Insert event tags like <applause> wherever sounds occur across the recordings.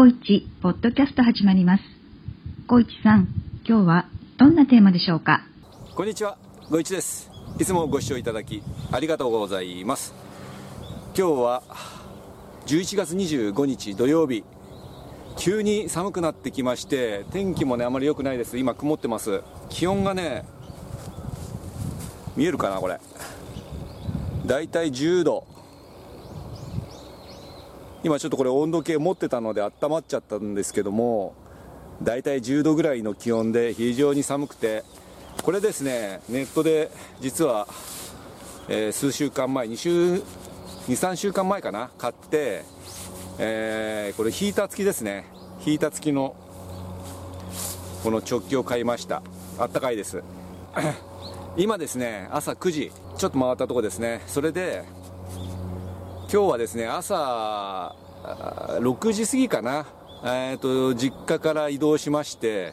小市ポッドキャスト始まります。小市さん、今日はどんなテーマでしょうか？こんにちは、ごいちです。いつもご視聴いただきありがとうございます。今日は11月25日土曜日、急に寒くなってきまして、天気もね、あまり良くないです。今曇ってます。気温がね、見えるかな、これ。だいたい10度。今ちょっとこれ温度計持ってたので温まっちゃったんですけども、だいたい10度ぐらいの気温で非常に寒くて、これですね、ネットで実は、えー数週間前、2週、2、3週間前かな、買って、えーこれヒーター付きですね。ヒーター付きの、この直径を買いました。あったかいです。<clears throat> 今ですね、朝9時、ちょっと回ったとこですね。それで、今日はですね、朝6時過ぎかな、えーと、実家から移動しまして、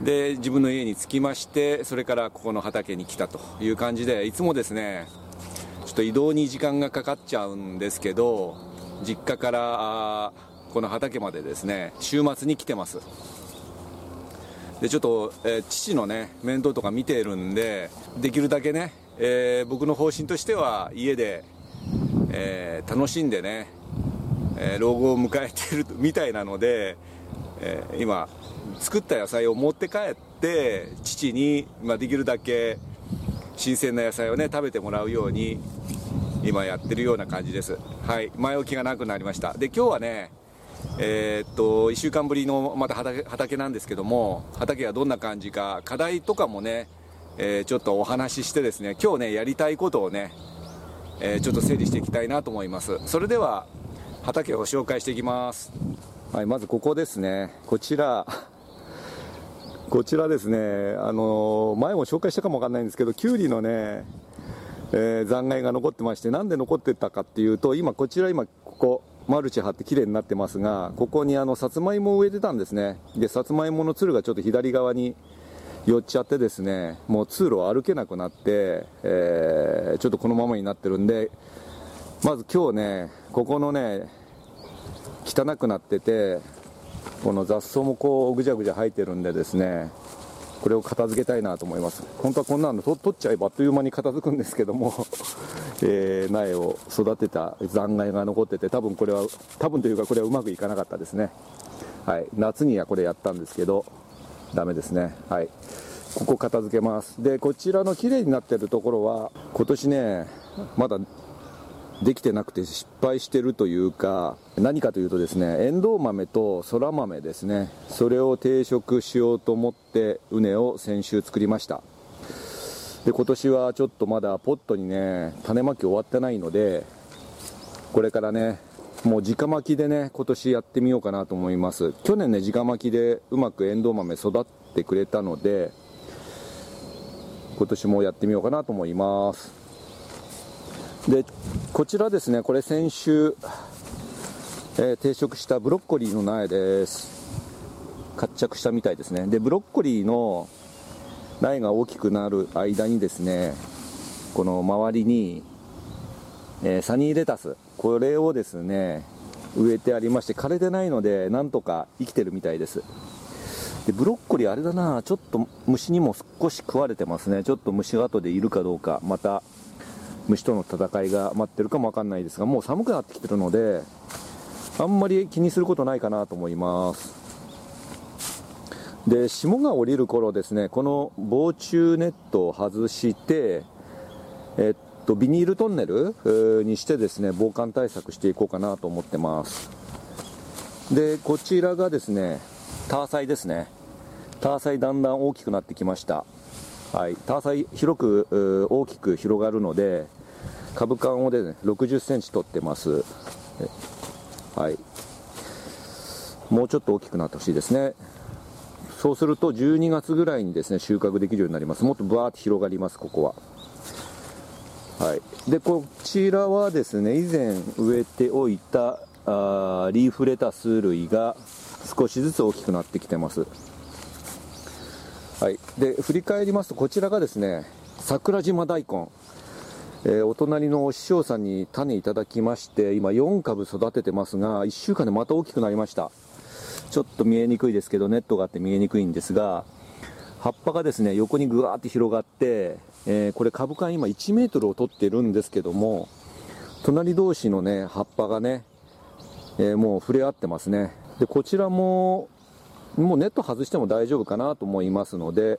で自分の家に着きましてそれからここの畑に来たという感じでいつもですねちょっと移動に時間がかかっちゃうんですけど実家からあーこの畑までですね週末に来てます。でちょっと、えー父のね面倒とか見てるんでできるだけね、えー僕の方針としては家で、えー楽しんでね、えー老後を迎えてるみたいなので、えー今作った野菜を持って帰って父に、まあ、できるだけ新鮮な野菜をね食べてもらうように今やってるような感じです。はい前置きがなくなりました。で今日はねえーっと1週間ぶりのまた畑なんですけども畑がどんな感じか課題とかもね、えーちょっとお話ししてですね今日ねやりたいことをね、えーちょっと整理していきたいなと思います。それでは畑を紹介していきます。はいまずここですね。こちらこちらですね、あの前も紹介したかもわかんないんですけど、きゅうりのね、えー残骸が残ってまして、なんで残ってたかっていうと、今、こちら、今、ここ、マルチ張って綺麗になってますが、ここにあのさつまいもを植えてたんですね、でさつまいものつるがちょっと左側に寄っちゃって、ですねもう通路を歩けなくなって、えーちょっとこのままになってるんで、まず今日ね、ここのね、汚くなってて、この雑草もこうぐちゃぐちゃ生えてるんでですねこれを片付けたいなと思います。本当はこんなの取っちゃえばあっという間に片付くんですけども、<laughs> えー苗を育てた残骸が残ってて多分これは多分というかこれはうまくいかなかったですね。はい。夏にはこれやったんですけどダメですね。はい。ここ片付けます。でこちらの綺麗になってるところは今年ねまだできてなくて失敗してるというか何かというとですねエンドウ豆とそら豆ですね。それを定食しようと思って畝を先週作りました。で今年はちょっとまだポットにね種まき終わってないのでこれからねもう直巻きでね今年やってみようかなと思います。去年ね直巻きでうまくエンドウ豆育ってくれたので今年もやってみようかなと思います。でこちらですねこれ先週、えー定食したブロッコリーの苗です。活着したみたいですね。でブロッコリーの苗が大きくなる間にですねこの周りに、えーサニーレタス。これをですね植えてありまして枯れてないのでなんとか生きてるみたいです。でブロッコリーあれだなちょっと虫にも少し食われてますね。ちょっと虫が後でいるかどうかまた虫との戦いが待ってるかもわかんないですがもう寒くなってきてるのであんまり気にすることないかなと思います。で霜が降りる頃ですねこの防虫ネットを外してえっとビニールトンネルにしてですね防寒対策していこうかなと思ってます。でこちらがですねターサイですね。ターサイだんだん大きくなってきました。はい、ターサイ広く大きく広がるので株間をで、ね、60センチ取ってます。はい。もうちょっと大きくなってほしいですね。そうすると12月ぐらいにですね収穫できるようになります。もっとブワーッと広がりますここは。はい。でこちらはですね以前植えておいたあーリーフレタス類が少しずつ大きくなってきてます。はい、で振り返りますとこちらがですね桜島大根。えー、お隣のお師匠さんに種いただきまして今4株育ててますが1週間でまた大きくなりました。ちょっと見えにくいですけどネットがあって見えにくいんですが葉っぱがですね横にぐわーって広がって、えー、これ株間今1メートルを取ってるんですけども隣同士のね葉っぱがね、えー、もう触れ合ってますね。でこちらももうネット外しても大丈夫かなと思いますので、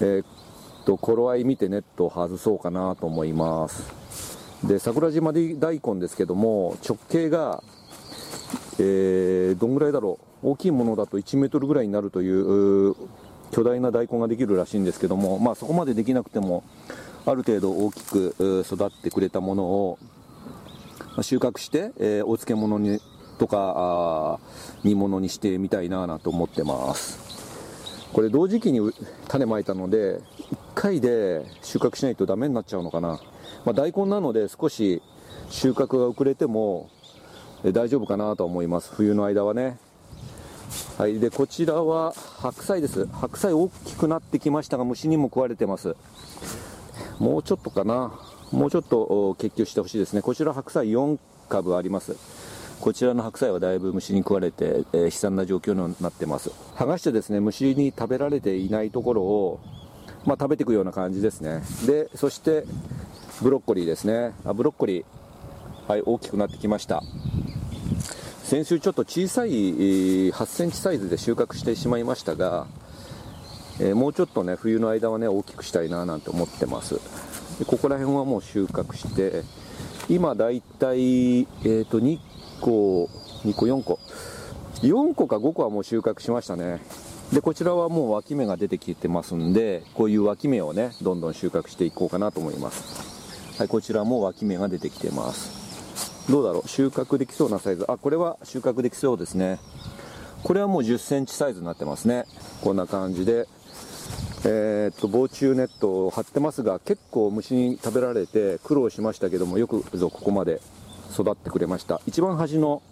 えー、と頃合い見てネットを外そうかなと思います。で桜島で大根ですけども直径が、えー、どんぐらいだろう。大きいものだと1メートルぐらいになるという巨大な大根ができるらしいんですけども、まあ、そこまでできなくてもある程度大きく育ってくれたものを収穫して、えー、お漬物にとか煮物にしてみたいなと思ってます。これ同時期に種まいたので1回で収穫しないとダメになっちゃうのかな、まあ、大根なので少し収穫が遅れても大丈夫かなと思います。冬の間はね。はいでこちらは白菜です。白菜大きくなってきましたが虫にも食われてます。もうちょっとかな。もうちょっと結球してほしいですね。こちら白菜4株あります。こちらの白菜はだいぶ虫に食われて、えー、悲惨な状況になってます。剥がしてですね虫に食べられていないところを、まあ、食べていくような感じですね。でそしてブロッコリーですね。あブロッコリー。はい大きくなってきました。先週ちょっと小さい8センチサイズで収穫してしまいましたが、えー、もうちょっとね冬の間はね大きくしたいななんて思ってますでここら辺はもう収穫して今だいたい、えーと、2個、2個、4個。4個か5個はもう収穫しましたね。で、こちらはもう脇芽が出てきてますんで、こういう脇芽をね、どんどん収穫していこうかなと思います。はい、こちらも脇芽が出てきてます。どうだろう？収穫できそうなサイズ。あ、これは収穫できそうですね。これはもう10センチサイズになってますね。こんな感じで。えー、っと、防虫ネットを張ってますが、結構虫に食べられて苦労しましたけども、よくぞここまで育ってくれました一番端の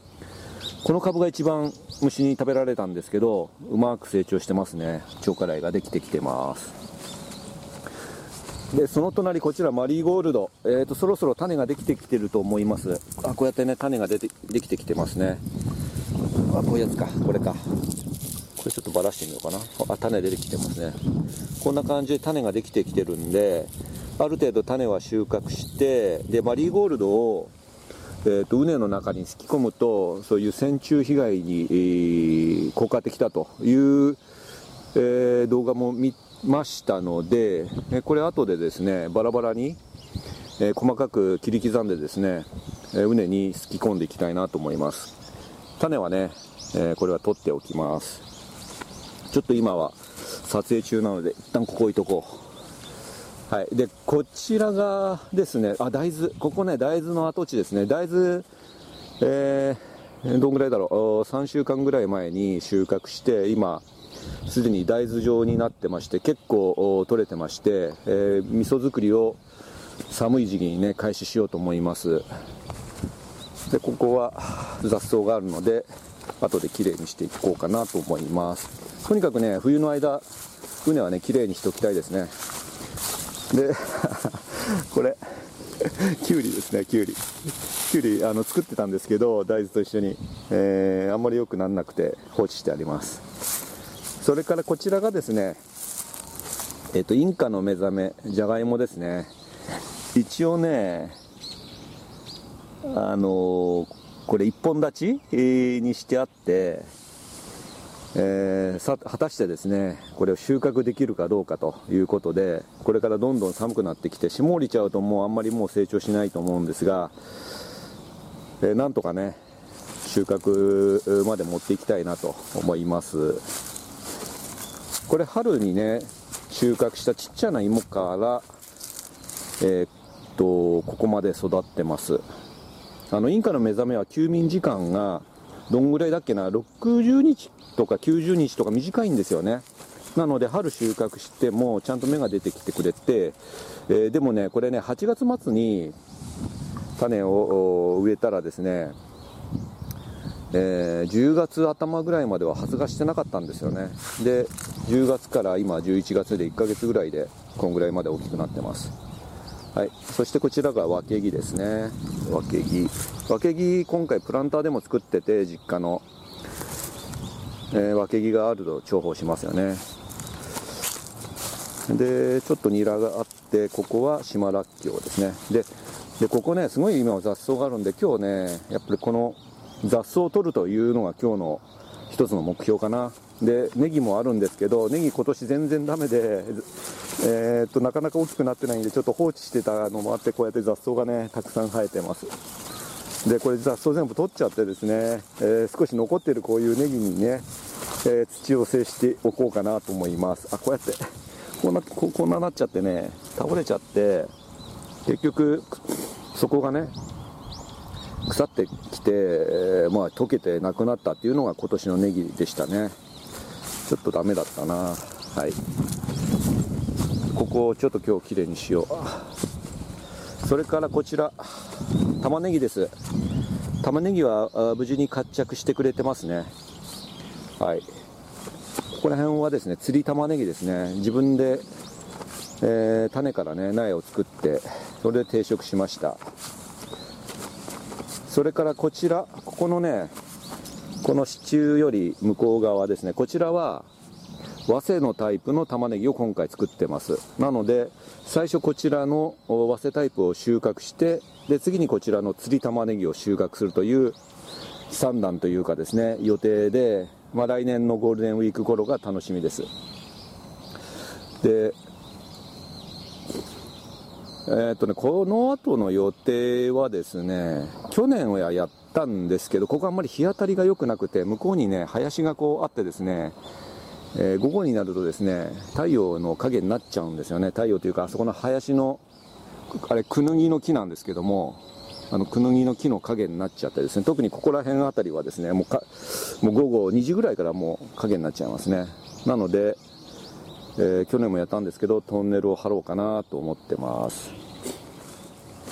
この株が一番虫に食べられたんですけどうまく成長してますね超辛いができてきてますでその隣こちらマリーゴールド、えーと、そろそろ種ができてきてると思います。あこうやってね種が出てできてきてますね。あこういうやつか。これか。これちょっとばらしてみようかな。あ種出てきてますね。こんな感じで種ができてきてるんである程度種は収穫してでマリーゴールドをえーと、畝の中に引き込むとそういう線虫被害に、えー、効果的だという、えー、動画も見ましたので、えこれ後でですねバラバラに、えー、細かく切り刻んでですね、えー、畝にすき込んでいきたいなと思います。種はね、えこれは取っておきます。ちょっと今は撮影中なので一旦ここ置いとこう。はい、でこちらがですねあ大豆。ここね大豆の跡地ですね。大豆えー、どんぐらいだろう。3週間ぐらい前に収穫して今すでに大豆状になってまして結構取れてまして、えー、味噌作りを寒い時期にね開始しようと思います。でここは雑草があるので後できれいにしていこうかなと思います。とにかくね冬の間畝はねきれいにしておきたいですね。で <laughs> これきゅうりですねきゅうりきゅうりあの作ってたんですけど大豆と一緒に、えー、あんまり良くならなくて放置してあります。それからこちらがですねえっ、とインカの目覚めじゃがいもですね。一応ねあの、これ一本立ちにしてあってえー、さ果たしてですねこれを収穫できるかどうかということでこれからどんどん寒くなってきて霜降りちゃうともうあんまりもう成長しないと思うんですが、えー、なんとかね収穫まで持っていきたいなと思います。これ春にね収穫したちっちゃな芋からえー、っとここまで育ってますあのインカの目覚めは休眠時間がどんぐらいだっけな60日とか90日とか短いんですよね。なので春収穫してもちゃんと芽が出てきてくれて、えー、でもね、これね、8月末に種を植えたらですね、えー、10月頭ぐらいまでは発芽してなかったんですよね。で、10月から今11月で1ヶ月ぐらいでこんぐらいまで大きくなってます。はい、そしてこちらが分け木ですね。分け木分け木今回プランターでも作ってて実家の、えー、分け木があると重宝しますよね。でちょっとニラがあってここは島らっきょうですね。でここねすごい今雑草があるんで今日ねやっぱりこの雑草を取るというのが今日の一つの目標かな。でネギもあるんですけどネギ今年全然ダメで、えー、っとなかなか大きくなってないんでちょっと放置してたのもあってこうやって雑草がねたくさん生えてます。でこれ雑草全部取っちゃってですね、えー、少し残ってるこういうネギにね、えー、土を接しておこうかなと思います。あこうやってこんなここんななっちゃってね倒れちゃって結局そこがね腐ってきて、えー、まあ、溶けてなくなったっていうのが今年のネギでしたね。ちょっとダメだったな。はい。ここをちょっと今日きれいにしよう。それからこちら玉ねぎです。玉ねぎは無事に活着してくれてますね。はい。ここら辺はですね釣り玉ねぎですね。自分で、えー、種からね苗を作ってそれで定食しました。それからこちらここのねこの支柱より向こう側ですね。こちらは和製のタイプの玉ねぎを今回作ってます。なので最初こちらの和製タイプを収穫してで次にこちらの釣り玉ねぎを収穫するという3段というかですね予定で、まあ、来年のゴールデンウィーク頃が楽しみです。でえー、っとね、この後の予定はですね、去年はやったんですけど、ここあんまり日当たりが良くなくて、向こうにね、林がこうあってですね、えー、午後になるとですね、太陽の影になっちゃうんですよね。太陽というか、あそこの林の、あれ、クヌギの木なんですけども、あの、クヌギの木の影になっちゃってですね、特にここら辺あたりはですね、もうか、もう午後2時ぐらいからもう影になっちゃいますね。なので、えー、去年もやったんですけどトンネルを張ろうかなと思ってます。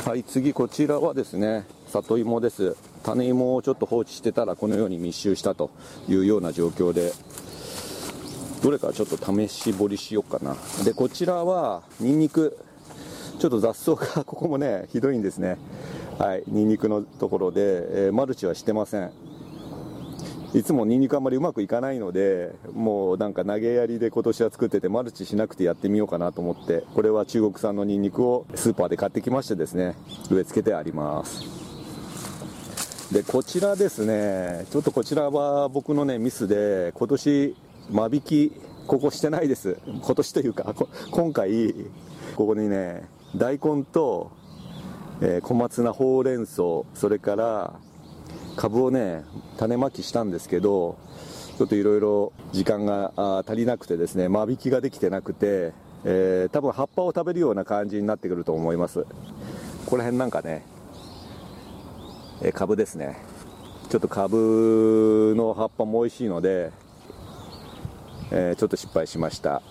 はい次こちらはですね里芋です。種芋をちょっと放置してたらこのように密集したというような状況でどれかちょっと試し掘りしようかな。でこちらはニンニク。ちょっと雑草が <laughs> ここもねひどいんですね。はいニンニクのところで、えー、マルチはしてません。いつもニンニクあんまりうまくいかないので、もうなんか投げやりで今年は作ってて、マルチしなくてやってみようかなと思って、これは中国産のニンニクをスーパーで買ってきましてですね、植え付けてあります。で、こちらですね、ちょっとこちらは僕のね、ミスで、今年、間引き、ここしてないです。今年というか、今回、ここにね、大根と、えー、小松菜、ほうれん草、それから、株をね種まきしたんですけどちょっといろいろ時間が足りなくてですね間引きができてなくて、えー、多分葉っぱを食べるような感じになってくると思います。ここら辺なんかね、えー、株ですね。ちょっと株の葉っぱも美味しいので、えー、ちょっと失敗しました。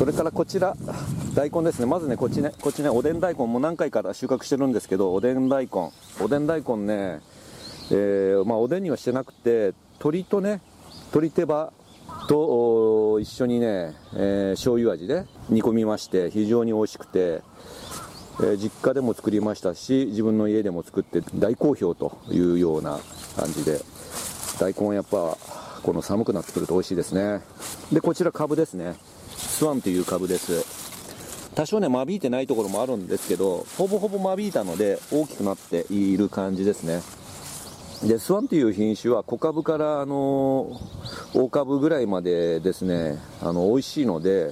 それからこちら大根ですね。まずねこっちねこっちねおでん大根も何回か収穫してるんですけどおでん大根。おでん大根ね、えー、まあ、おでんにはしてなくて鶏とね鶏手羽と一緒にね、えー、醤油味で煮込みまして非常に美味しくて、えー、実家でも作りましたし自分の家でも作って大好評というような感じで大根はやっぱこの寒くなってくると美味しいですね。でこちらかぶですね。スワンという株です多少ね、間引いてないところもあるんですけど、ほぼほぼ間引いたので大きくなっている感じですね。で、スワンという品種は小株からあの大株ぐらいまでですね、あの美味しいので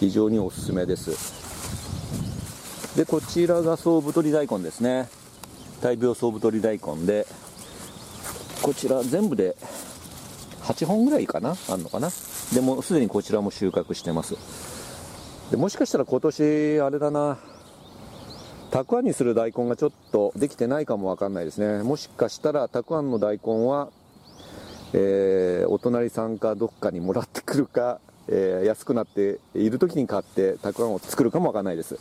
非常におすすめです。で、こちらが総太り大根ですね。大病総太り大根で、こちら全部で8本ぐらいかなあんのかな。でもすでにこちらも収穫してます。でもしかしたら今年あれだな。たくあんにする大根がちょっとできてないかもわかんないですね。もしかしたらたくあんの大根は、えー、お隣さんかどっかにもらってくるか、えー、安くなっている時に買ってたくあんを作るかもわかんないです。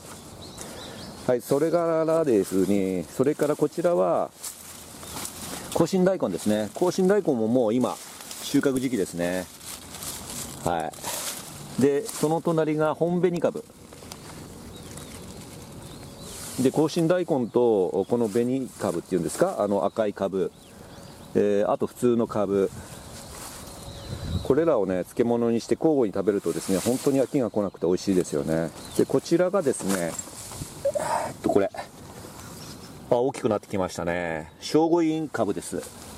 はいそれからですねそれからこちらは甲信大根ですね。甲信大根ももう今収穫時期ですね。はい。でその隣が本紅株。で香辛大根とこの紅株っていうんですか？あの赤い株、えー、あと普通の株。これらをね漬物にして交互に食べるとですね本当に飽きが来なくて美味しいですよね。でこちらがですねえっとこれ。あ大きくなってきましたね。聖護院株です。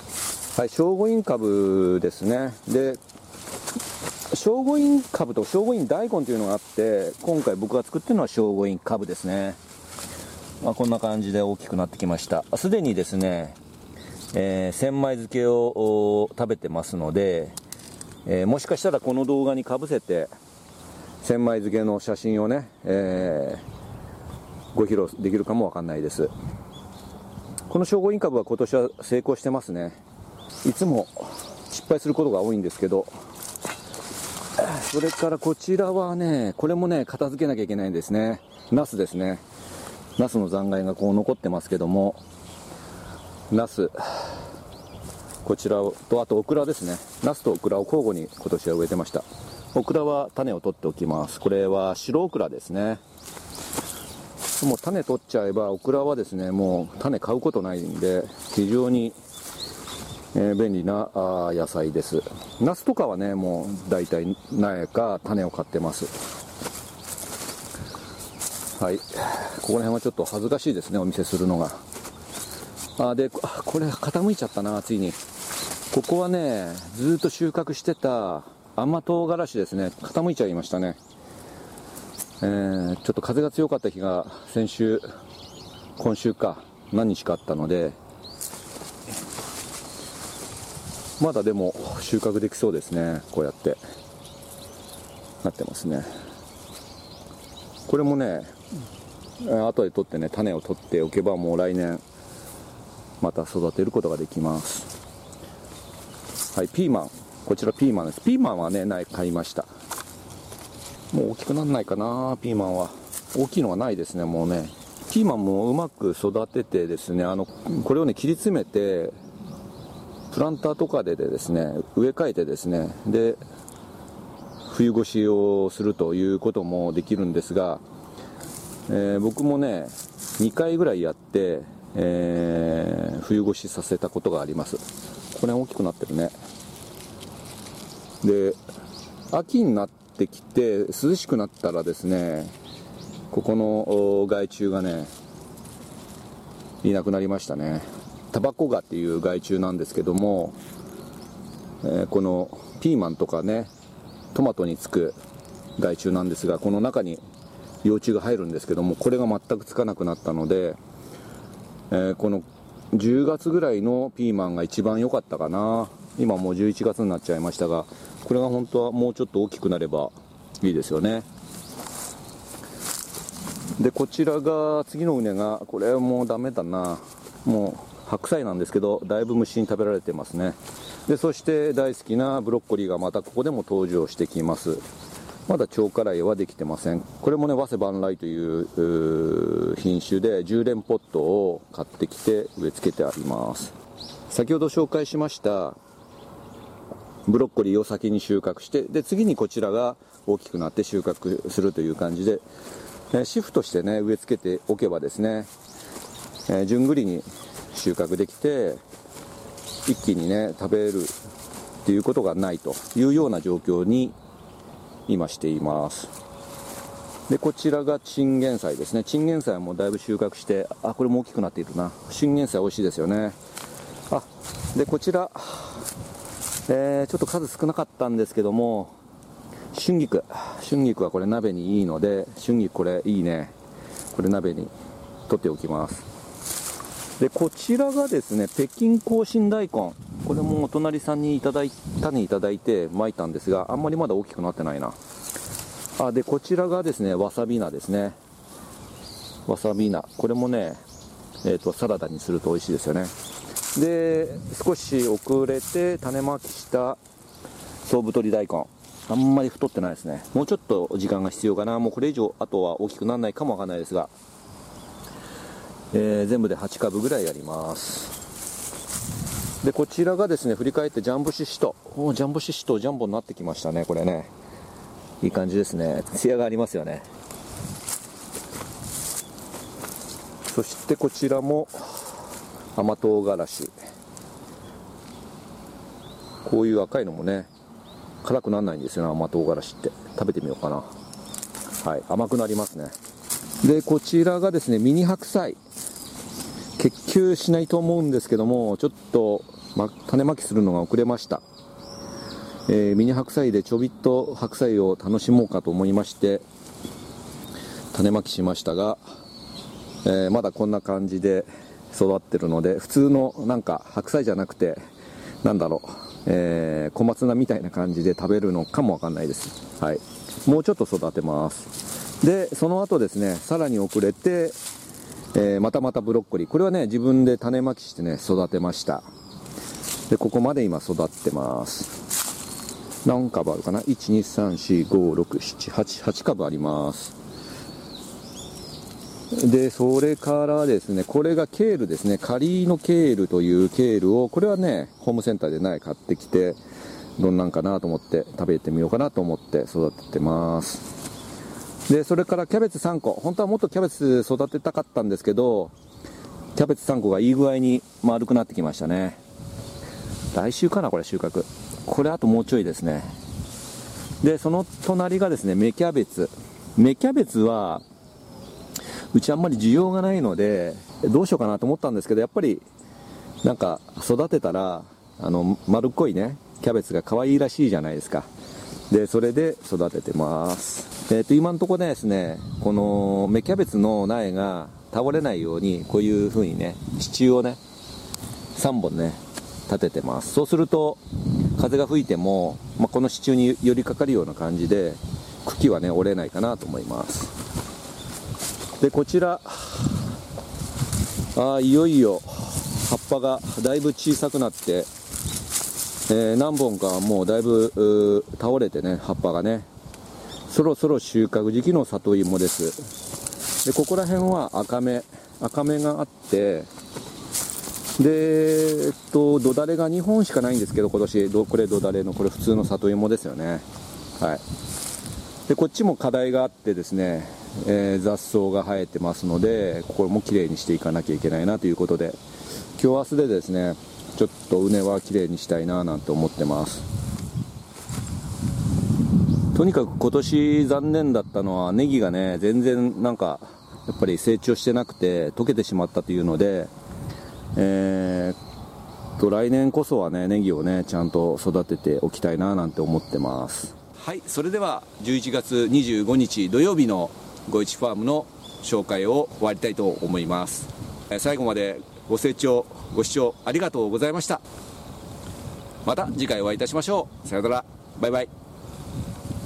はい聖護院株ですね。で聖護院株と聖護院大根というのがあって今回僕が作ってるのは聖護院株ですね。まあ、こんな感じで大きくなってきました。すでにですね、えー、千枚漬けを食べてますのでえー、もしかしたらこの動画にかぶせて千枚漬けの写真をね、えー、ご披露できるかもわかんないです。この聖護院株は今年は成功してますね。いつも失敗することが多いんですけどそれからこちらはねこれもね片付けなきゃいけないんですね。ナスですね。ナスの残骸がこう残ってますけどもナスこちらとあとオクラですね。ナスとオクラを交互に今年は植えてました。オクラは種を取っておきます。これは白オクラですね。もう種取っちゃえばオクラはですねもう種買うことないんで非常に、えー、便利なあ野菜です。ナスとかはねもう大体苗か種を買ってます。はい。ここら辺はちょっと恥ずかしいですねお見せするのが。あでこれ傾いちゃったなついに。ここはね、ずっと収穫してた甘唐辛子ですね、傾いちゃいましたね。えー、ちょっと風が強かった日が先週、今週か、何日かあったので、まだでも収穫できそうですね、こうやって。なってますね。これもね、後で取ってね、種を取っておけばもう来年、また育てることができます。はい、ピーマン。こちらピーマンです。ピーマンはね、ない買いました。もう大きくなんないかな、ピーマンは。大きいのはないですね、もうね。ピーマンもうまく育ててですね、あの、これをね、切り詰めて、プランターとかでですね、植え替えてですね、で、冬越しをするということもできるんですが、えー、僕もね、2回ぐらいやって、えー、冬越しさせたことがあります。これ大きくなってるねで秋になってきて涼しくなったらですねここの害虫がねいなくなりましたねタバコガっていう害虫なんですけども、えー、このピーマンとかねトマトにつく害虫なんですがこの中に幼虫が入るんですけどもこれが全くつかなくなったので、えー、この10月ぐらいのピーマンが一番良かったかな。今もう11月になっちゃいましたがこれが本当はもうちょっと大きくなればいいですよね。でこちらが次の畝がこれはもうダメだな。もう白菜なんですけどだいぶ虫に食べられてますね。でそして大好きなブロッコリーがまたここでも登場してきます。まだ超辛いはできてません。これもね早稲万来という品種で10連ポットを買ってきて植え付けてあります。先ほど紹介しましたブロッコリーを先に収穫してで次にこちらが大きくなって収穫するという感じで、えシフトしてね植え付けておけばですね、え順繰りに収穫できて一気にね食べるっていうことがないというような状況に今しています。でこちらがチンゲン菜ですね。チンゲン菜もだいぶ収穫してあこれも大きくなっているな。チンゲン菜美味しいですよね。あでこちら、えー、ちょっと数少なかったんですけども春菊。春菊はこれ鍋にいいので春菊これいいね。これ鍋に取っておきます。でこちらがですね北京香辛大根。これもお隣さんにいただい種いただいてまいたんですがあんまりまだ大きくなってないな。あでこちらがですねわさび菜ですね。わさび菜。これもねえーと、サラダにすると美味しいですよね。で少し遅れて種まきした総太り大根。あんまり太ってないですね。もうちょっと時間が必要かな。もうこれ以上あとは大きくならないかもわかんないですが、えー、全部で8株ぐらいやります。でこちらがですね振り返ってジャンボシシト。ジャンボシシトジャンボになってきましたねこれね。いい感じですね。艶がありますよね。そしてこちらも甘唐辛子。こういう赤いのもね辛くならないんですよね甘唐辛子って。食べてみようかな。はい甘くなりますね。でこちらがですねミニ白菜。結球しないと思うんですけどもちょっと、ま、種まきするのが遅れました。えー、ミニ白菜でちょびっと白菜を楽しもうかと思いまして種まきしましたが、えー、まだこんな感じで育ってるので普通のなんか白菜じゃなくてなんだろう、えー、小松菜みたいな感じで食べるのかもわかんないです、はい、もうちょっと育てます。でその後ですねさらに遅れて、えー、またまたブロッコリーこれはね自分で種まきしてね育てましたでここまで今育ってます何株あるかな ?1,2,3,4,5,6,7,8,8 株あります。で、それからですね、これがケールですね。カリーノケールというケールを、これはね、ホームセンターで苗買ってきて、どんなんかなと思って食べてみようかなと思って育ててます。で、それからキャベツ3個。本当はもっとキャベツ育てたかったんですけど、キャベツ3個がいい具合に丸くなってきましたね。来週かな、これ収穫。これあともうちょいですねでその隣がですね芽キャベツ芽キャベツはうちあんまり需要がないのでどうしようかなと思ったんですけどやっぱりなんか育てたらあの丸っこいねキャベツが可愛いらしいじゃないですかでそれで育ててますえ、ー、と今のところですねこの芽キャベツの苗が倒れないようにこういう風にね支柱をね3本ね立ててます。そうすると風が吹いても、まあ、この支柱に寄りかかるような感じで茎はね折れないかなと思います。でこちらあいよいよ葉っぱがだいぶ小さくなって、えー、何本かもうだいぶ倒れてね葉っぱがねそろそろ収穫時期の里芋ですでここら辺は赤芽赤芽があってで、えっと、土だれが2本しかないんですけど、今年、これ土だれの、これ普通の里芋ですよね。はい。で、こっちも課題があってですね、えー、雑草が生えてますので、ここもきれいにしていかなきゃいけないなということで、今日明日でですね、ちょっと畝はきれいにしたいななんて思ってます。とにかく今年残念だったのはネギがね、全然なんか、やっぱり成長してなくて溶けてしまったというので、えー、と来年こそはねネギをねちゃんと育てておきたいななんて思ってます。はいそれでは11月25日土曜日のごいちファームの紹介を終わりたいと思います。最後までご清聴ご視聴ありがとうございました。また次回お会いいたしましょう。さよなら。バイバイ。